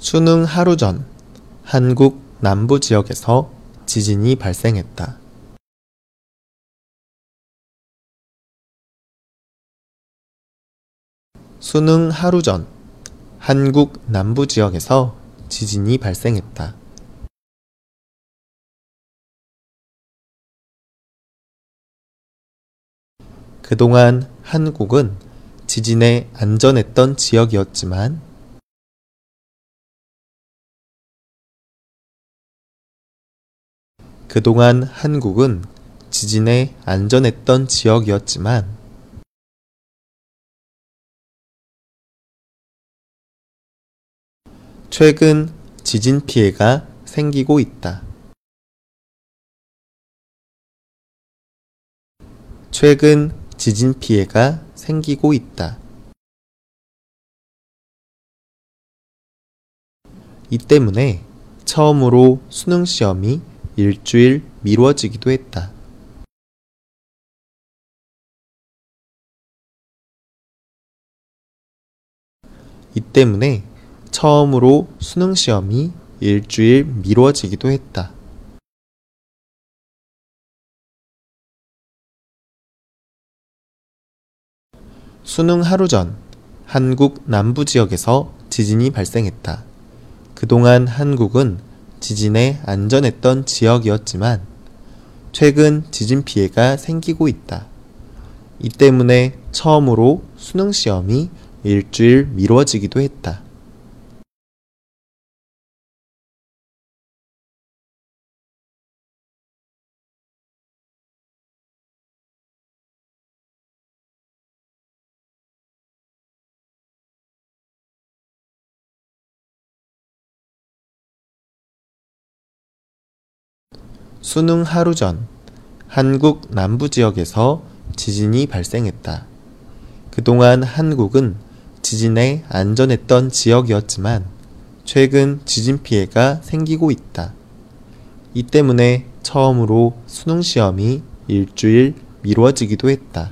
수능 하루 전 한국 남부 지역에서 지진이 발생했다. 수능 하루 전 한국 남부 지역에서 지진이 발생했다. 그동안 한국은 지진에 안전했던 지역이었지만 그동안 한국은 지진에 안전했던 지역이었지만 최근 지진 피해가 생기고 있다. 최근 지진 피해가 생기고 있다. 이 때문에 처음으로 수능 시험이 일주일 미뤄지기도 했다. 이 때문에 처음으로 수능 시험이 일주일 미뤄지기도 했다. 수능 하루 전 한국 남부 지역에서 지진이 발생했다. 그동안 한국은 지진에 안전했던 지역이었지만 최근 지진 피해가 생기고 있다. 이 때문에 처음으로 수능 시험이 일주일 미뤄지기도 했다. 수능 하루 전 한국 남부 지역에서 지진이 발생했다. 그동안 한국은 지진에 안전했던 지역이었지만 최근 지진 피해가 생기고 있다. 이 때문에 처음으로 수능 시험이 일주일 미뤄지기도 했다.